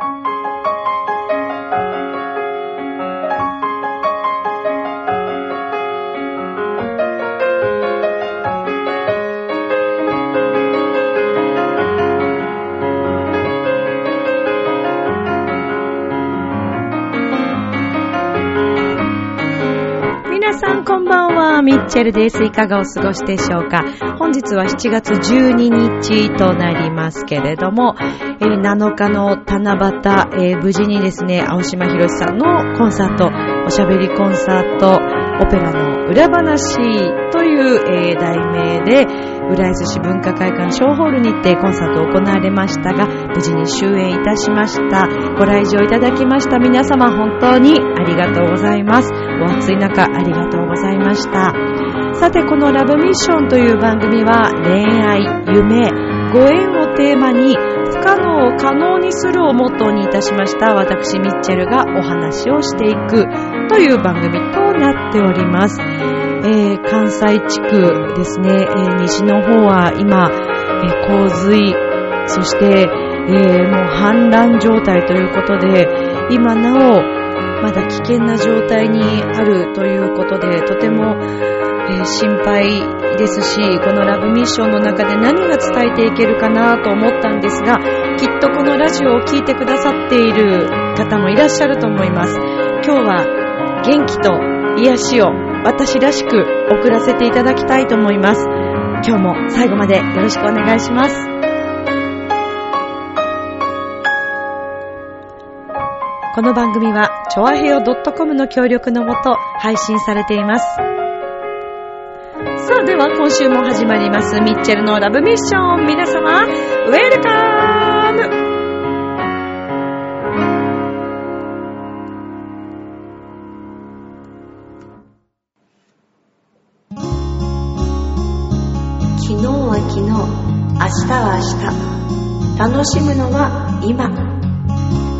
皆ミッチェルです。いかがお過ごしでしょうか？本日は7月12日となりますけれども、えー7日の七夕、えー無事にですね、青島博さんのコンサート、おしゃべりコンサート、オペラの裏話という、えー題名で、浦安市文化会館小ホールにてコンサートを行われましたが、無事に終演いたしました。ご来場いただきました皆様本当にありがとうございます。お暑い中ありがとうございました。さて、このラブミッションという番組は恋愛、夢、ご縁をテーマに不可能を可能にするをモットーにいたしました私ミッチェルがお話をしていくという番組となっております。えー関西地区ですね、えー西の方は今、え洪水、そして、えもう氾濫状態ということで、今なお、まだ危険な状態にあるということで、とても、え心配ですし、このラブミッションの中で何が伝えていけるかなと思ったんですが、きっとこのラジオを聴いてくださっている方もいらっしゃると思います。今日は元気と癒しを私らしく送らせていただきたいと思います。今日も最後までよろしくお願いします。この番組は、ちょわへよ .com の協力のもと配信されています。さあ、では今週も始まります、ミッチェルのラブミッション。皆様、ウェルカムは明日。楽しむのは今。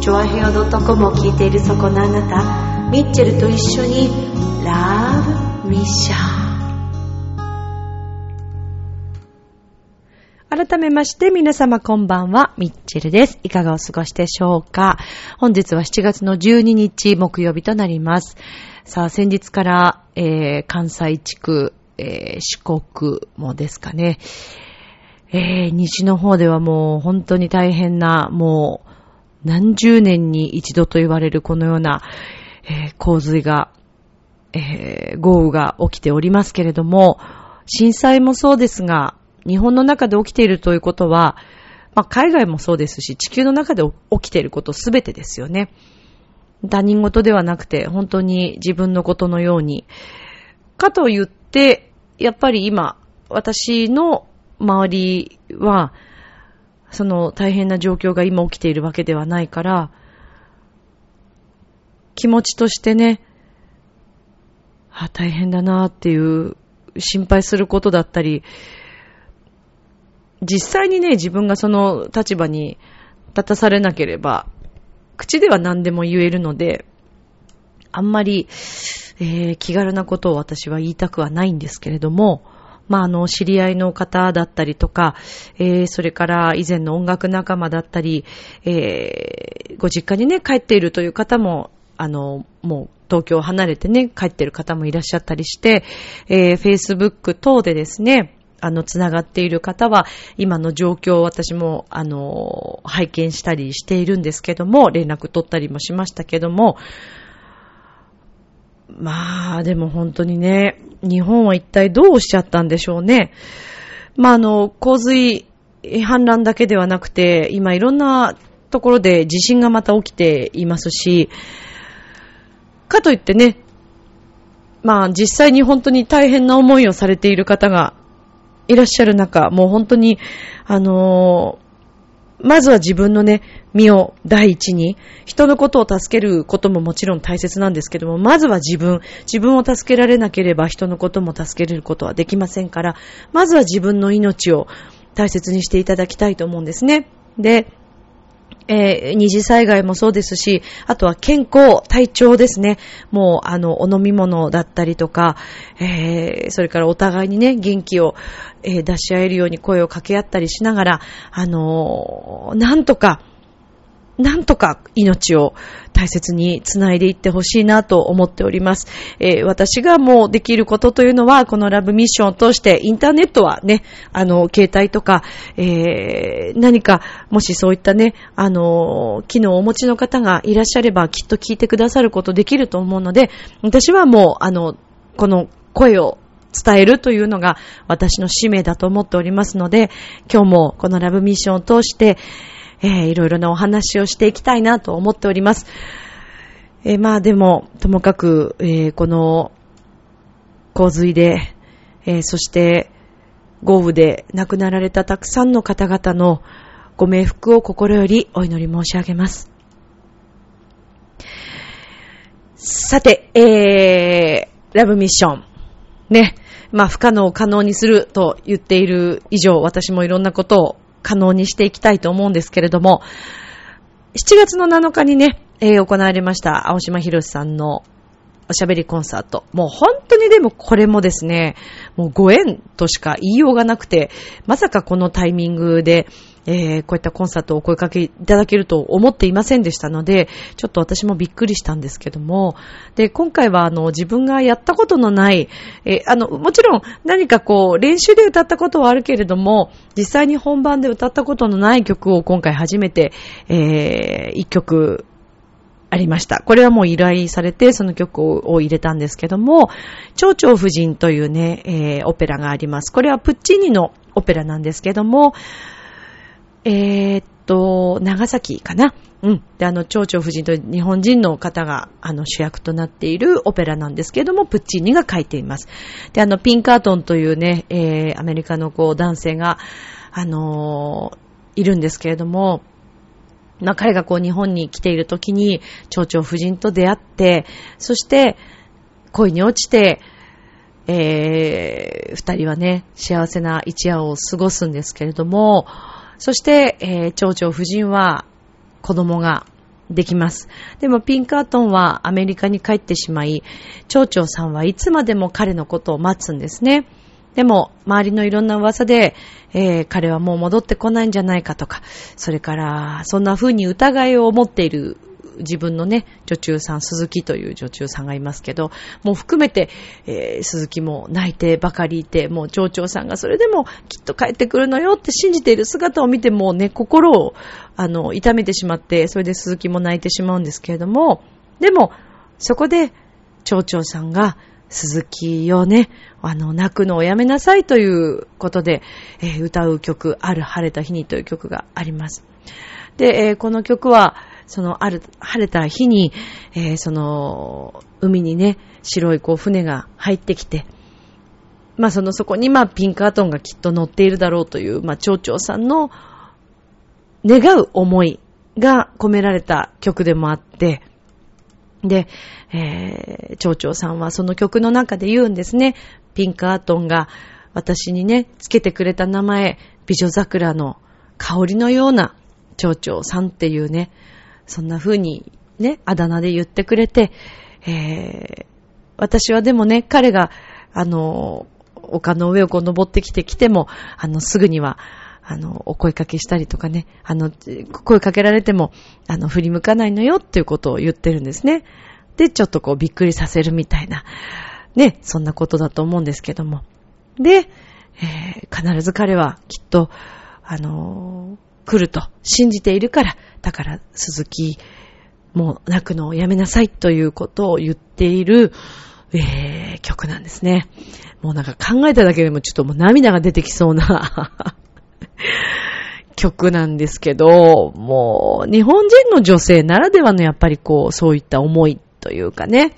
チョアヘオ .com を聞いているそこのあなた、ミッチェルと一緒に、ラブミッション。改めまして皆様こんばんは、ミッチェルです。いかがお過ごしでしょうか本日は7月の12日木曜日となります。さあ、先日から、えー、関西地区、えー、四国もですかね、えー、西の方ではもう本当に大変な、もう何十年に一度と言われるこのような、えー洪水が、えー豪雨が起きておりますけれども、震災もそうですが、日本の中で起きているということは、まあ、海外もそうですし、地球の中で起きていることすべてですよね。他人事ではなくて、本当に自分のことのように。かと言って、やっぱり今、私の周りは、その大変な状況が今起きているわけではないから、気持ちとしてね、あ、大変だなっていう心配することだったり、実際にね、自分がその立場に立たされなければ、口では何でも言えるので、あんまり、えー気軽なことを私は言いたくはないんですけれども、まあ、あの、知り合いの方だったりとか、えーそれから以前の音楽仲間だったり、えーご実家にね、帰っているという方も、あの、もう東京を離れてね、帰っている方もいらっしゃったりして、えー Facebook 等でですね、あの、つながっている方は、今の状況を私も、あの、拝見したりしているんですけども、連絡取ったりもしましたけども、まあ、でも本当にね、日本は一体どうしちゃったんでしょうね。まあ、あの、洪水、氾濫だけではなくて、今いろんなところで地震がまた起きていますし、かといってね、まあ実際に本当に大変な思いをされている方がいらっしゃる中、もう本当に、あのーまずは自分のね、身を第一に、人のことを助けることももちろん大切なんですけども、まずは自分、自分を助けられなければ人のことも助けることはできませんから、まずは自分の命を大切にしていただきたいと思うんですね。で、えー二次災害もそうですし、あとは健康、体調ですね。もう、あの、お飲み物だったりとか、えーそれからお互いにね、元気を、えー出し合えるように声を掛け合ったりしながら、あのーなんとか、なんとか命を大切につないでいってほしいなと思っております。えー、私がもうできることというのは、このラブミッションを通してインターネットはね、あの、携帯とか、えー、何か、もしそういったね、あの、機能をお持ちの方がいらっしゃれば、きっと聞いてくださることできると思うので、私はもう、あの、この声を伝えるというのが私の使命だと思っておりますので、今日もこのラブミッションを通して、えー、いろいろなお話をしていきたいなと思っております。えー、まあでも、ともかく、えー、この洪水で、えー、そして豪雨で亡くなられたたくさんの方々のご冥福を心よりお祈り申し上げます。さて、えー、ラブミッション。ね。まあ、不可能を可能にすると言っている以上、私もいろんなことを可能にしていきたいと思うんですけれども、7月の7日にね、えー、行われました青島博さんのおしゃべりコンサート。もう本当にでもこれもですね、もうご縁としか言いようがなくて、まさかこのタイミングで、えー、こういったコンサートをお声かけいただけると思っていませんでしたので、ちょっと私もびっくりしたんですけども、で、今回はあの、自分がやったことのない、えー、あの、もちろん何かこう、練習で歌ったことはあるけれども、実際に本番で歌ったことのない曲を今回初めて、えー、一曲ありました。これはもう依頼されて、その曲を入れたんですけども、蝶々夫人というね、えー、オペラがあります。これはプッチーニのオペラなんですけども、えー、っと、長崎かな？うん。で、あの、蝶々夫人と日本人の方が、あの、主役となっているオペラなんですけれども、プッチーニが書いています。で、あの、ピンカートンというね、えー、アメリカのこう、男性が、あのー、いるんですけれども、まあ、彼がこう、日本に来ている時に、蝶々夫人と出会って、そして、恋に落ちて、えー、二人はね、幸せな一夜を過ごすんですけれども、そして、えー、蝶々夫人は子供ができます。でもピンカートンはアメリカに帰ってしまい、蝶々さんはいつまでも彼のことを待つんですね。でも、周りのいろんな噂で、えー、彼はもう戻ってこないんじゃないかとか、それから、そんな風に疑いを持っている自分のね、女中さん、鈴木という女中さんがいますけど、もう含めて、えー、鈴木も泣いてばかりいて、もう町長さんがそれでもきっと帰ってくるのよって信じている姿を見てもね、心を、あの、痛めてしまって、それで鈴木も泣いてしまうんですけれども、でも、そこで、町長さんが、鈴木をね、あの、泣くのをやめなさいということで、えー、歌う曲、ある晴れた日にという曲があります。で、えー、この曲は、その、ある、晴れた日に、えー、その、海にね、白いこう船が入ってきて、まあそのそこにまあピンクアトンがきっと乗っているだろうという、まあ蝶々さんの願う思いが込められた曲でもあって、で、えー、蝶々さんはその曲の中で言うんですね。ピンクアトンが私にね、つけてくれた名前、美女桜の香りのような蝶々さんっていうね、そんな風にね、あだ名で言ってくれて、えー、私はでもね、彼が、あの、丘の上をこう登ってきてきても、あの、すぐには、あの、お声かけしたりとかね、あの、声かけられても、あの、振り向かないのよっていうことを言ってるんですね。で、ちょっとこうびっくりさせるみたいな、ね、そんなことだと思うんですけども。で、えー、必ず彼はきっと、あのー、来ると信じているから、だから鈴木、もう泣くのをやめなさいということを言っている、えー、曲なんですね。もうなんか考えただけでもちょっともう涙が出てきそうな 曲なんですけど、もう日本人の女性ならではのやっぱりこう、そういった思いというかね、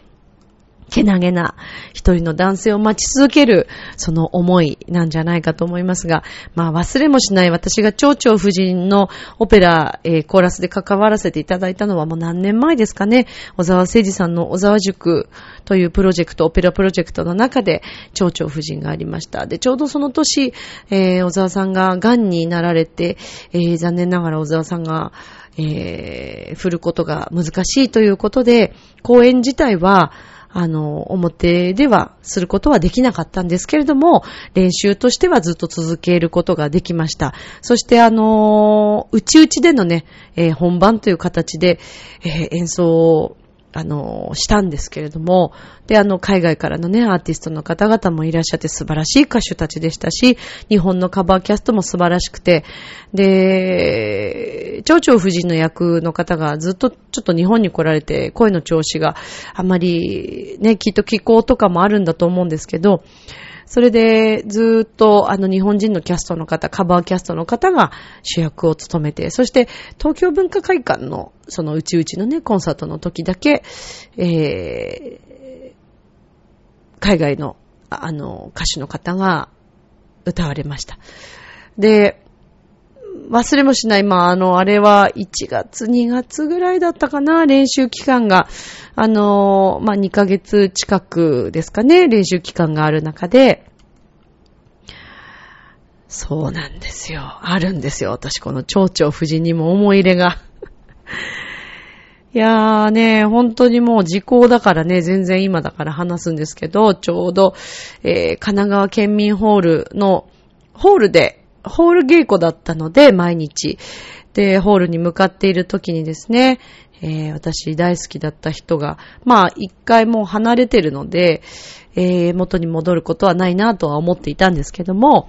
けなげな一人の男性を待ち続ける、その思いなんじゃないかと思いますが、まあ忘れもしない私が蝶々夫人のオペラ、えー、コーラスで関わらせていただいたのはもう何年前ですかね。小沢誠二さんの小沢塾というプロジェクト、オペラプロジェクトの中で蝶々夫人がありました。で、ちょうどその年、えー、小沢さんが癌になられて、えー、残念ながら小沢さんがえ、振ることが難しいということで、公演自体は、あの、表ではすることはできなかったんですけれども、練習としてはずっと続けることができました。そしてあの、内々でのね、えー、本番という形で、えー、演奏をあの、したんですけれども、で、あの、海外からのね、アーティストの方々もいらっしゃって素晴らしい歌手たちでしたし、日本のカバーキャストも素晴らしくて、で、蝶々夫人の役の方がずっとちょっと日本に来られて、声の調子があまり、ね、きっと気候とかもあるんだと思うんですけど、それで、ずっと、あの、日本人のキャストの方、カバーキャストの方が主役を務めて、そして、東京文化会館の、その、うちうちのね、コンサートの時だけ、えー、海外の、あの、歌手の方が歌われました。で、忘れもしない。まあ、あの、あれは1月、2月ぐらいだったかな、練習期間が。あの、まあ、2ヶ月近くですかね、練習期間がある中で、そうなんですよ。あるんですよ。私、この蝶々夫人にも思い入れが。いやーね、本当にもう時効だからね、全然今だから話すんですけど、ちょうど、えー、神奈川県民ホールの、ホールで、ホール稽古だったので、毎日。で、ホールに向かっている時にですね、えー、私大好きだった人が、まあ、一回もう離れてるので、えー、元に戻ることはないなとは思っていたんですけども、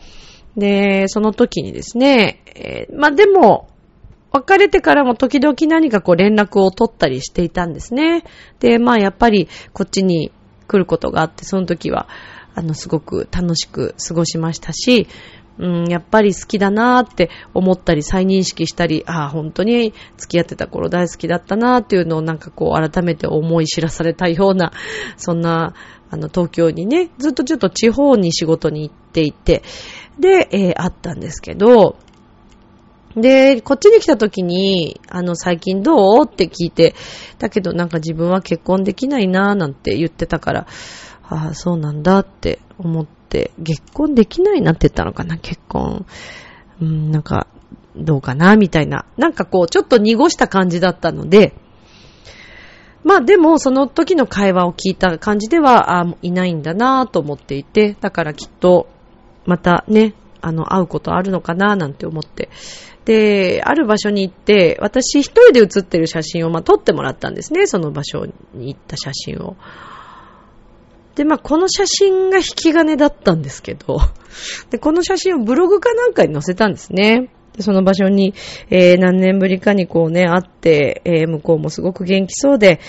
で、その時にですね、えー、まあでも、別れてからも時々何かこう連絡を取ったりしていたんですね。で、まあやっぱりこっちに来ることがあって、その時は、あの、すごく楽しく過ごしましたし、うん、やっぱり好きだなーって思ったり再認識したり、ああ、本当に付き合ってた頃大好きだったなーっていうのをなんかこう改めて思い知らされたような、そんな、あの、東京にね、ずっとちょっと地方に仕事に行っていて、で、えー、あったんですけど、で、こっちに来た時に、あの、最近どうって聞いて、だけどなんか自分は結婚できないなーなんて言ってたから、ああ、そうなんだって思って、、結婚できないなって言ったのかな、結婚。うん、なんか、どうかな、みたいな。なんかこう、ちょっと濁した感じだったので、まあでも、その時の会話を聞いた感じでは、あいないんだなと思っていて、だからきっと、またね、あの、会うことあるのかななんて思って。で、ある場所に行って、私一人で写ってる写真を、まあ、撮ってもらったんですね、その場所に行った写真を。で、まあ、この写真が引き金だったんですけど、で、この写真をブログかなんかに載せたんですね。で、その場所に、えー、何年ぶりかにこうね、会って、えー、向こうもすごく元気そうで、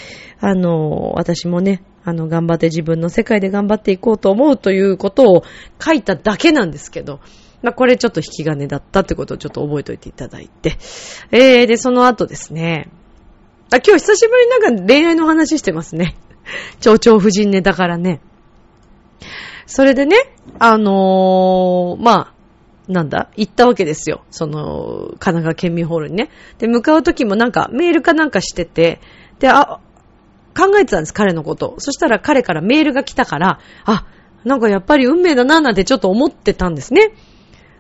あの、私もね、あの、頑張って自分の世界で頑張っていこうと思うということを書いただけなんですけど、まあ、これちょっと引き金だったってことをちょっと覚えておいていただいて。えー、で、その後ですね、あ、今日久しぶりになんか恋愛の話してますね。蝶々夫人ね、だからね。それでね、あのー、まあ、なんだ行ったわけですよ。その、神奈川県民ホールにね。で、向かう時もなんかメールかなんかしてて、で、あ、考えてたんです、彼のこと。そしたら彼からメールが来たから、あ、なんかやっぱり運命だななんてちょっと思ってたんですね。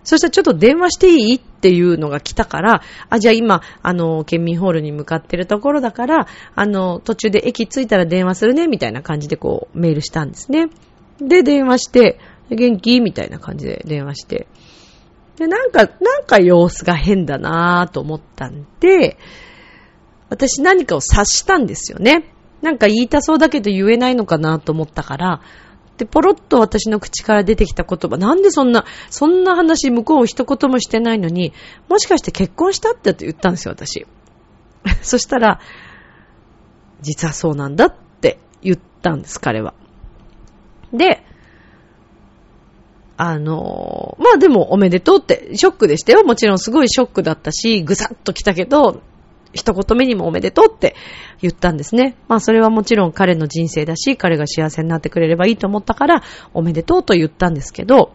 そしたらちょっと電話していい？っていうのが来たから、あ、じゃあ今、あの、県民ホールに向かってるところだから、あの、途中で駅着いたら電話するね、みたいな感じでこう、メールしたんですね。で、電話して、元気？みたいな感じで電話して。で、なんか、なんか様子が変だなぁと思ったんで、私何かを察したんですよね。なんか言いたそうだけど言えないのかなと思ったから、で、ポロッと私の口から出てきた言葉、なんでそんな、そんな話向こう一言もしてないのに、もしかして結婚したって言ったんですよ、私。そしたら、実はそうなんだって言ったんです、彼は。で、あの、まあでもおめでとうって、ショックでしたよ。もちろんすごいショックだったし、ぐさっと来たけど、一言目にもおめでとうって言ったんですね。まあそれはもちろん彼の人生だし、彼が幸せになってくれればいいと思ったから、おめでとうと言ったんですけど、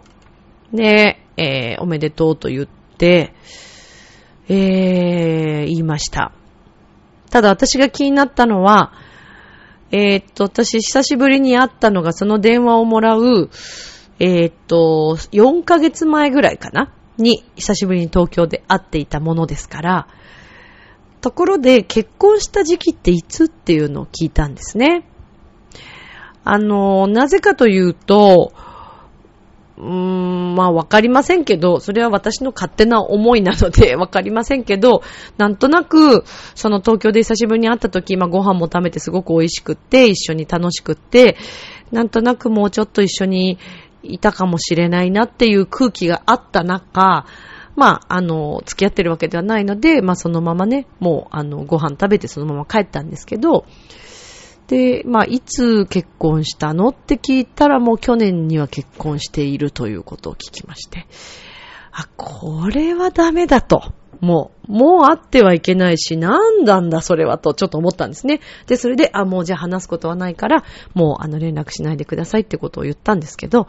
で、えー、おめでとうと言って、えー、言いました。ただ私が気になったのは、えー、っと、私久しぶりに会ったのがその電話をもらう、えー、っと、4ヶ月前ぐらいかな？に久しぶりに東京で会っていたものですから、ところで結婚した時期っていつっていうのを聞いたんですね。あの、なぜかというと、うーん、まあわかりませんけど、それは私の勝手な思いなので わかりませんけど、なんとなく、その東京で久しぶりに会った時、まあご飯も食べてすごく美味しくって、一緒に楽しくって、なんとなくもうちょっと一緒にいたかもしれないなっていう空気があった中、まあ、あの、付き合ってるわけではないので、まあそのままね、もう、あの、ご飯食べてそのまま帰ったんですけど、で、まあ、いつ結婚したのって聞いたらもう去年には結婚しているということを聞きまして、あ、これはダメだと。もう、もう会ってはいけないし、なんだんだそれはとちょっと思ったんですね。で、それで、あ、もうじゃあ話すことはないから、もうあの連絡しないでくださいってことを言ったんですけど、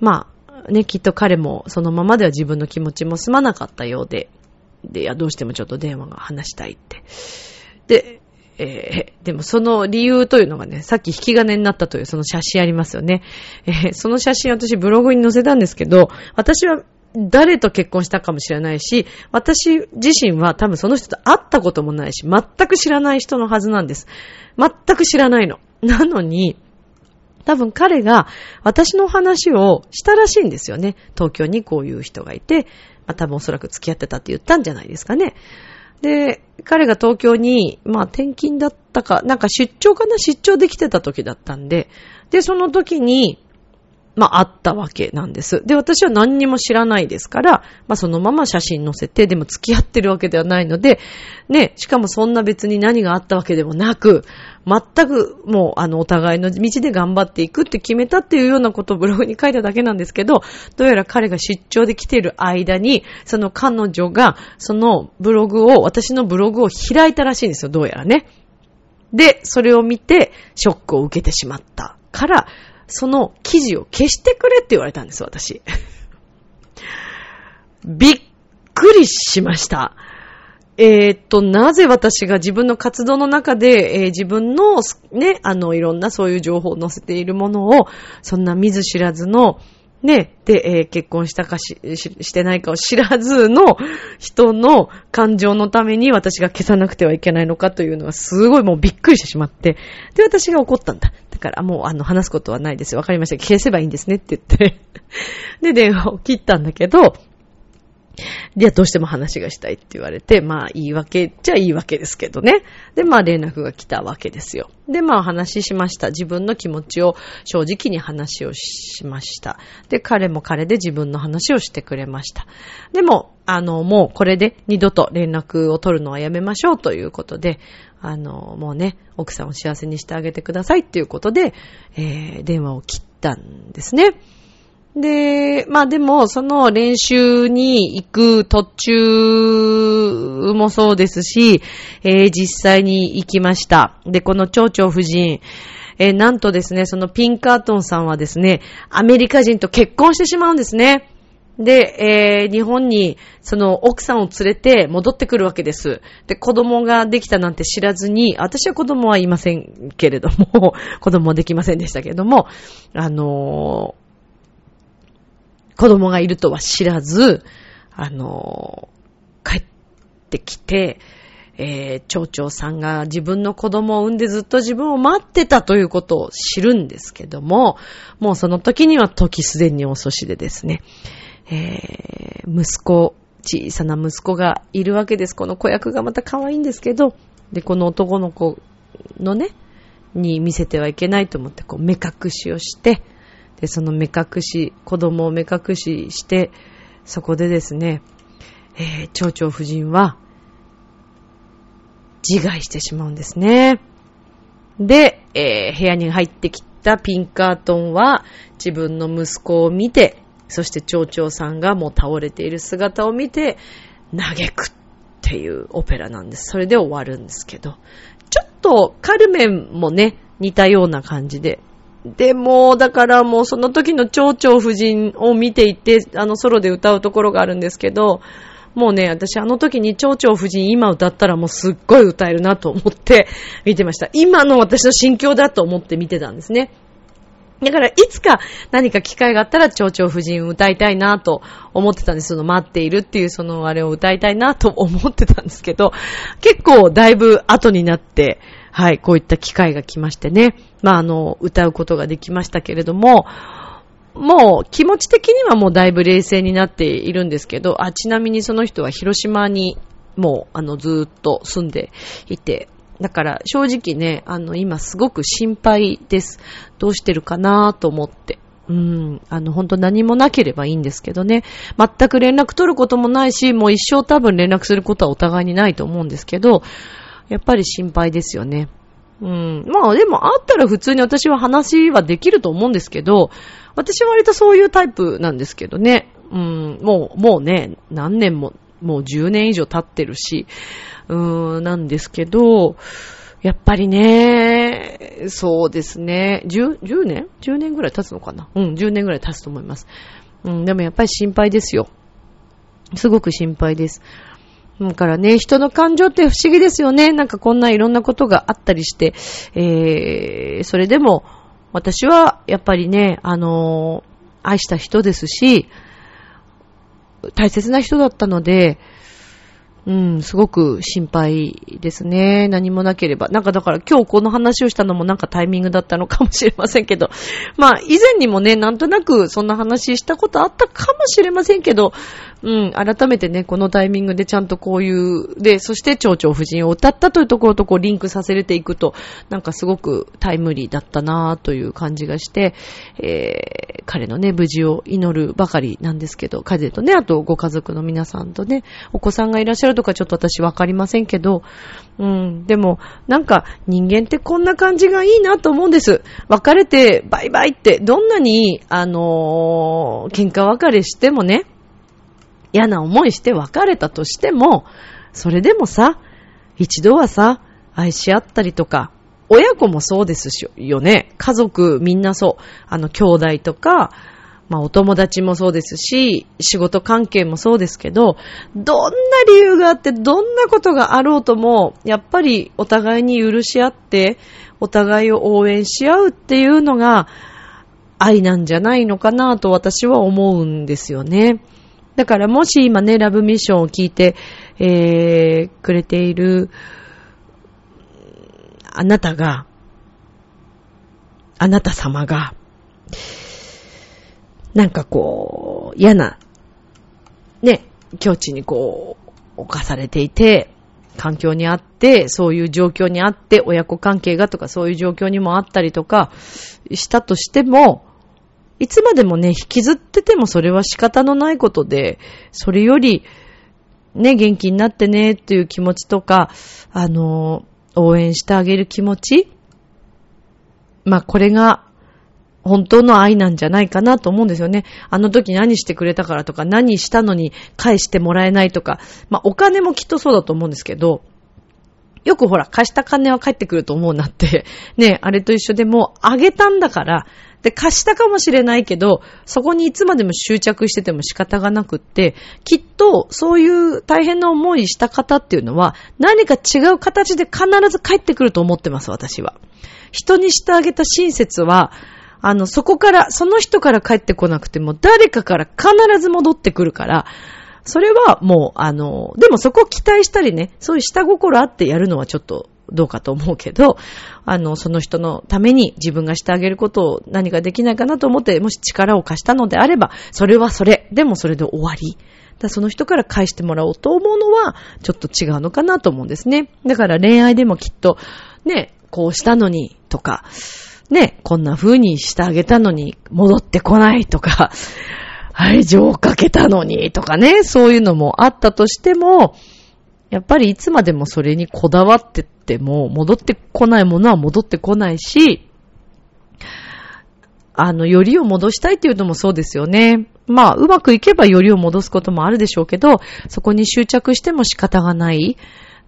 まあ、ね、きっと彼もそのままでは自分の気持ちも済まなかったようで、で、いや、どうしてもちょっと電話が話したいって。で、えー、でもその理由というのがね、さっき引き金になったというその写真ありますよね。えー、その写真私ブログに載せたんですけど、私は誰と結婚したかもしれないし、私自身は多分その人と会ったこともないし、全く知らない人のはずなんです。全く知らないの。なのに、多分彼が私の話をしたらしいんですよね。東京にこういう人がいて、まあ多分おそらく付き合ってたって言ったんじゃないですかね。で、彼が東京に、まあ転勤だったか、なんか出張かな？出張できてた時だったんで、で、その時に、まあ、あったわけなんです。で、私は何にも知らないですから、まあ、そのまま写真載せて、でも付き合ってるわけではないので、ね、しかもそんな別に何があったわけでもなく、全くもう、あの、お互いの道で頑張っていくって決めたっていうようなことをブログに書いただけなんですけど、どうやら彼が出張で来ている間に、その彼女が、そのブログを、私のブログを開いたらしいんですよ、どうやらね。で、それを見て、ショックを受けてしまったから、その記事を消してくれって言われたんです、私。びっくりしました。えー、っと、なぜ私が自分の活動の中で、えー、自分の、ね、あの、いろんなそういう情報を載せているものを、そんな見ず知らずの、ね、で、えー、結婚したかしししてないかを知らずの人の感情のために私が消さなくてはいけないのかというのはすごいもうびっくりしてしまって、で、私が怒ったんだ。だからもうあの話すことはないです。わかりました。消せばいいんですねって言ってで、電話を切ったんだけど、いや、どうしても話がしたいって言われて、まあ、言い訳っちゃ言い訳ですけどね。で、まあ、連絡が来たわけですよ。で、まあ、話しました。自分の気持ちを正直に話をしました。で、彼も彼で自分の話をしてくれました。でも、あの、もうこれで二度と連絡を取るのはやめましょうということで、あの、もうね、奥さんを幸せにしてあげてくださいっていうことで、えー、電話を切ったんですね。で、まあでも、その練習に行く途中もそうですし、えー、実際に行きました。で、この蝶々夫人、えー、なんとですね、そのピンカートンさんはですね、アメリカ人と結婚してしまうんですね。で、えー、日本に、その奥さんを連れて戻ってくるわけです。で、子供ができたなんて知らずに、私は子供はいませんけれども、子供はできませんでしたけれども、あの子供がいるとは知らず、あの、帰ってきて、えー、町長さんが自分の子供を産んでずっと自分を待ってたということを知るんですけども、もうその時には時すでに遅しでですね、えー、息子、小さな息子がいるわけです。この子役がまた可愛いんですけど、で、この男の子のね、に見せてはいけないと思って、こう、目隠しをして、で、その目隠し、子供を目隠しして、そこでですね、えー、蝶々夫人は、自害してしまうんですね。で、えー、部屋に入ってきたピンカートンは、自分の息子を見て、そして蝶々さんがもう倒れている姿を見て、嘆くっていうオペラなんです。それで終わるんですけど、ちょっとカルメンもね、似たような感じで、でも、だからもうその時の蝶々夫人を見ていて、あのソロで歌うところがあるんですけど、もうね、私あの時に蝶々夫人今歌ったらもうすっごい歌えるなと思って見てました。今の私の心境だと思って見てたんですね。だから、いつか何か機会があったら、蝶々夫人を歌いたいなと思ってたんです。その待っているっていうそのあれを歌いたいなと思ってたんですけど、結構だいぶ後になって、はい、こういった機会が来ましてね、まあ、あの、歌うことができましたけれども、もう気持ち的にはもうだいぶ冷静になっているんですけど、あ、ちなみにその人は広島にもうあのずっと住んでいて、だから正直ね、あの今すごく心配です。どうしてるかなと思って。うん、あの、本当何もなければいいんですけどね。全く連絡取ることもないし、もう一生多分連絡することはお互いにないと思うんですけど、やっぱり心配ですよね。うん。まあでもあったら普通に私は話はできると思うんですけど、私は割とそういうタイプなんですけどね。うん、もう、もうね、何年も、もう10年以上経ってるし、うーん、なんですけど、やっぱりね、そうですね。10, 10年 ?10 年ぐらい経つのかな？うん、10年ぐらい経つと思います。うん、でもやっぱり心配ですよ。すごく心配です。だからね、人の感情って不思議ですよね。なんかこんないろんなことがあったりして、えー、それでも、私はやっぱりね、あのー、愛した人ですし、大切な人だったので、うん、すごく心配ですね。何もなければ。なんかだから今日この話をしたのもなんかタイミングだったのかもしれませんけど。まあ以前にもね、なんとなくそんな話したことあったかもしれませんけど、うん、改めてね、このタイミングでちゃんとこういう、で、そして蝶々夫人を歌ったというところとこうリンクさせれていくと、なんかすごくタイムリーだったなぁという感じがして、えー、彼のね、無事を祈るばかりなんですけど、風とね、あとご家族の皆さんとね、お子さんがいらっしゃるとかちょっと私わかりませんけど、うん、でも、なんか人間ってこんな感じがいいなと思うんです。別れてバイバイって、どんなに、あのー、喧嘩別れしてもね、嫌な思いして別れたとしても、それでもさ、一度はさ、愛し合ったりとか、親子もそうですしよね。家族みんなそう。あの、兄弟とか、まあお友達もそうですし、仕事関係もそうですけど、どんな理由があって、どんなことがあろうとも、やっぱりお互いに許し合って、お互いを応援し合うっていうのが愛なんじゃないのかなと私は思うんですよね。だからもし今ね、ラブミッションを聞いて、えー、くれている、あなたが、あなた様が、なんかこう、嫌な、ね、境地にこう、侵されていて、環境にあって、そういう状況にあって、親子関係がとかそういう状況にもあったりとか、したとしても、いつまでもね、引きずっててもそれは仕方のないことで、それより、ね、元気になってね、っていう気持ちとか、あの、応援してあげる気持ちまあ、これが、本当の愛なんじゃないかなと思うんですよね。あの時何してくれたからとか、何したのに返してもらえないとか、まあ、お金もきっとそうだと思うんですけど、よくほら、貸した金は返ってくると思うなって、ね、あれと一緒でもう、あげたんだから、で、貸したかもしれないけど、そこにいつまでも執着してても仕方がなくって、きっとそういう大変な思いした方っていうのは、何か違う形で必ず帰ってくると思ってます、私は。人にしてあげた親切は、あの、そこから、その人から帰ってこなくても、誰かから必ず戻ってくるから、それはもう、あの、でもそこを期待したりね、そういう下心あってやるのはちょっとどうかと思うけど、あの、その人のために自分がしてあげることを何かできないかなと思って、もし力を貸したのであれば、それはそれ。でもそれで終わり。だその人から返してもらおうと思うのは、ちょっと違うのかなと思うんですね。だから恋愛でもきっと、ね、こうしたのに、とか、ね、こんな風にしてあげたのに戻ってこないとか、愛情をかけたのにとかね、そういうのもあったとしても、やっぱりいつまでもそれにこだわってっても、戻ってこないものは戻ってこないし、あの、よりを戻したいっていうのもそうですよね。まあ、うまくいけばよりを戻すこともあるでしょうけど、そこに執着しても仕方がない。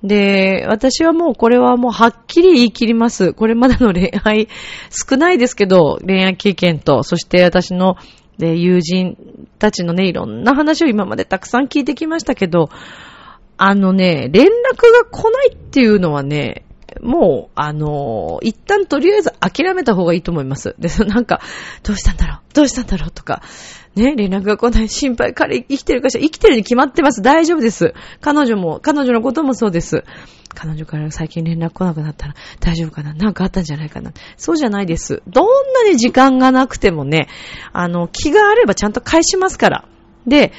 で、私はもうこれはもうはっきり言い切ります。これまでの恋愛、少ないですけど、恋愛経験と、そして私ので友人たちのね、いろんな話を今までたくさん聞いてきましたけど、あのね、連絡が来ないっていうのはね、もう、あのー、一旦とりあえず諦めた方がいいと思います。で、なんか、どうしたんだろう？どうしたんだろう？とか、ね、連絡が来ない心配、彼生きてるかしら？生きてるに決まってます。大丈夫です。彼女も、彼女のこともそうです。彼女から最近連絡来なくなったら大丈夫かな？なんかあったんじゃないかな？そうじゃないです。どんなに時間がなくてもね、あの、気があればちゃんと返しますから。で、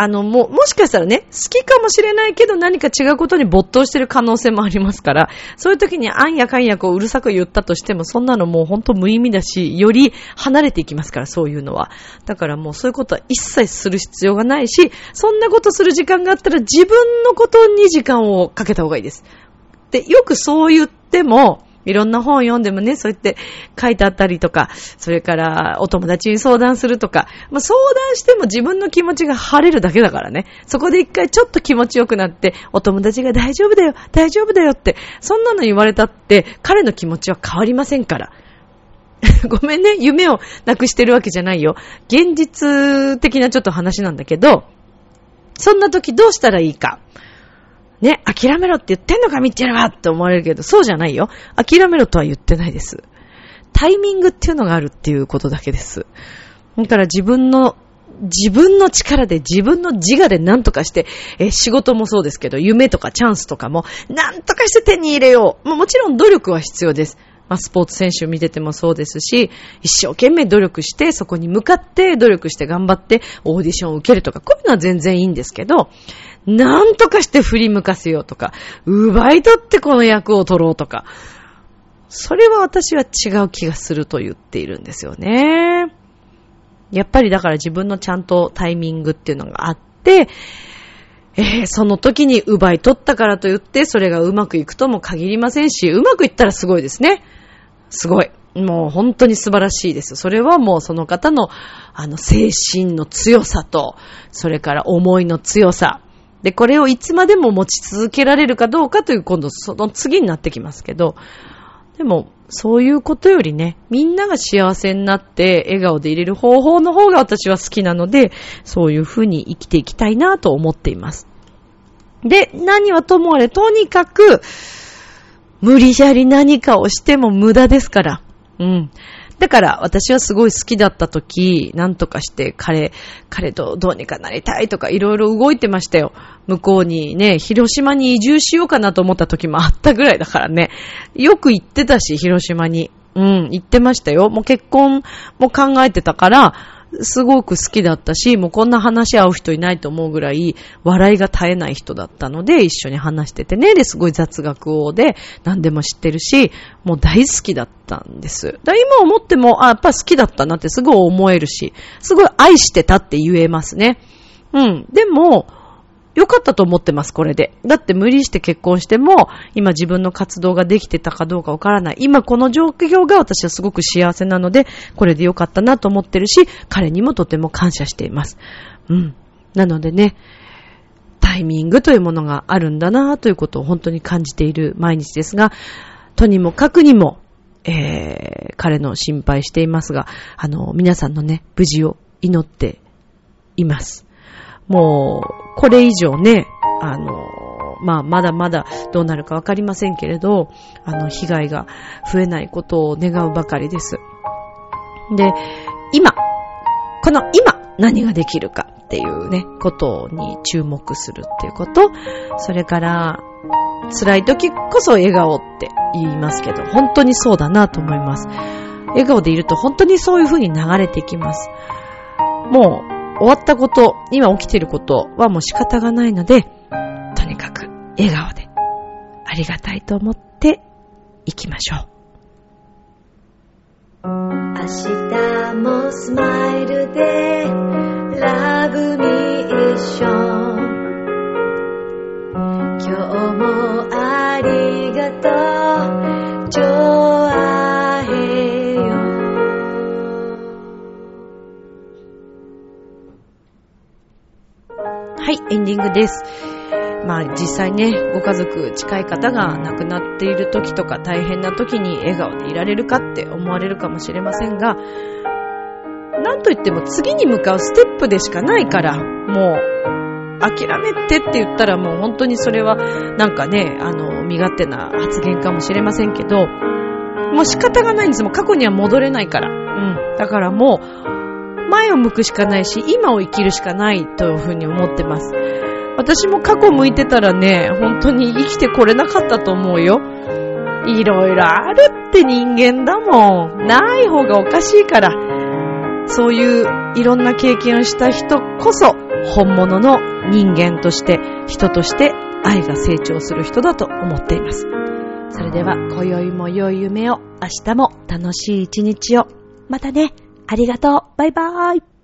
あの、も、もしかしたらね、好きかもしれないけど何か違うことに没頭してる可能性もありますから、そういう時にあんやかんやこううるさく言ったとしても、そんなのもうほんと無意味だし、より離れていきますから、そういうのは。だからもうそういうことは一切する必要がないし、そんなことする時間があったら自分のことに時間をかけた方がいいです。で、よくそう言っても、いろんな本読んでもね、そうやって書いてあったりとか、それからお友達に相談するとか、まあ、相談しても自分の気持ちが晴れるだけだからね。そこで一回ちょっと気持ちよくなって、お友達が大丈夫だよ、大丈夫だよって、そんなの言われたって、彼の気持ちは変わりませんから。ごめんね、夢をなくしてるわけじゃないよ。現実的なちょっと話なんだけど、そんな時どうしたらいいか。ね、諦めろって言ってんのか、ミッチェルはって思われるけど、そうじゃないよ。諦めろとは言ってないです。タイミングっていうのがあるっていうことだけです。だから自分の、自分の力で自分の自我で何とかして、え仕事もそうですけど、夢とかチャンスとかも何とかして手に入れよう。ももちろん努力は必要です。まあ、スポーツ選手見ててもそうですし、一生懸命努力して、そこに向かって努力して頑張ってオーディションを受けるとか、こういうのは全然いいんですけど、なんとかして振り向かせようとか、奪い取ってこの役を取ろうとか、それは私は違う気がすると言っているんですよね。やっぱりだから自分のちゃんとタイミングっていうのがあって、えー、その時に奪い取ったからと言って、それがうまくいくとも限りませんし、うまくいったらすごいですね。すごい。もう本当に素晴らしいです。それはもうその方の、あの、精神の強さと、それから思いの強さ、で、これをいつまでも持ち続けられるかどうかという今度その次になってきますけど、でも、そういうことよりね、みんなが幸せになって笑顔で入れる方法の方が私は好きなので、そういうふうに生きていきたいなと思っています。で、何はともあれ、とにかく、無理やり何かをしても無駄ですから。うん。だから私はすごい好きだった時、なんとかして彼、彼とどうにかなりたいとかいろいろ動いてましたよ。向こうにね、広島に移住しようかなと思った時もあったぐらいだからね。よく行ってたし、広島に。うん、行ってましたよ。もう結婚も考えてたから、すごく好きだったし、もうこんな話し合う人いないと思うぐらい、笑いが絶えない人だったので、一緒に話しててね、で、すごい雑学王で、何でも知ってるし、もう大好きだったんです。だ今思っても、あ、やっぱ好きだったなってすごい思えるし、すごい愛してたって言えますね。うん。でも、良かったと思ってます、これで。だって無理して結婚しても、今自分の活動ができてたかどうかわからない。今この状況が私はすごく幸せなので、これで良かったなと思ってるし、彼にもとても感謝しています。うん。なのでね、タイミングというものがあるんだなということを本当に感じている毎日ですが、とにもかくにも、えー、彼の心配していますが、あの、皆さんのね、無事を祈っています。もう、これ以上ね、あの、まあ、まだまだどうなるかわかりませんけれど、あの、被害が増えないことを願うばかりです。で、今、この今、何ができるかっていうね、ことに注目するっていうこと、それから、辛い時こそ笑顔って言いますけど、本当にそうだなと思います。笑顔でいると本当にそういう風に流れていきます。もう、終わったこと、今起きてることはもう仕方がないので、とにかく笑顔でありがたいと思っていきましょう。明日もスマイルでラブミッション今日もありがとうエンディングです。まあ実際ね、ご家族近い方が亡くなっている時とか大変な時に笑顔でいられるかって思われるかもしれませんが、なんといっても次に向かうステップでしかないから、もう、諦めてって言ったらもう本当にそれはなんかね、あの、身勝手な発言かもしれませんけど、もう仕方がないんです。もう過去には戻れないから。うん。だからもう、前を向くしかないし、今を生きるしかないというふうに思ってます。私も過去向いてたらね、本当に生きてこれなかったと思うよ。いろいろあるって人間だもん。ない方がおかしいから。そういういろんな経験をした人こそ、本物の人間として、人として愛が成長する人だと思っています。それでは、今宵も良い夢を、明日も楽しい一日を。またね。ありがとう。バイバーイ。